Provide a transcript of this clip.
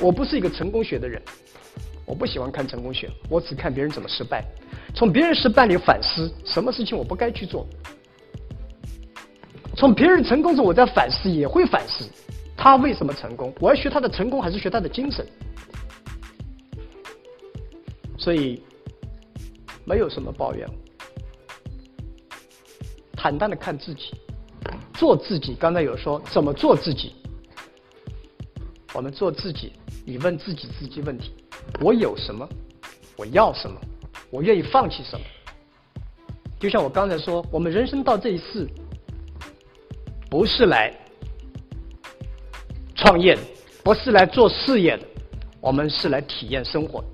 我不是一个成功学的人，我不喜欢看成功学，我只看别人怎么失败，从别人失败里反思什么事情我不该去做，从别人成功中我在反思，也会反思他为什么成功，我要学他的成功还是学他的精神？所以没有什么抱怨，坦荡的看自己，做自己。刚才有说怎么做自己，我们做自己。你问自己自己问题：我有什么？我要什么？我愿意放弃什么？就像我刚才说，我们人生到这一世，不是来创业的，不是来做事业的，我们是来体验生活的。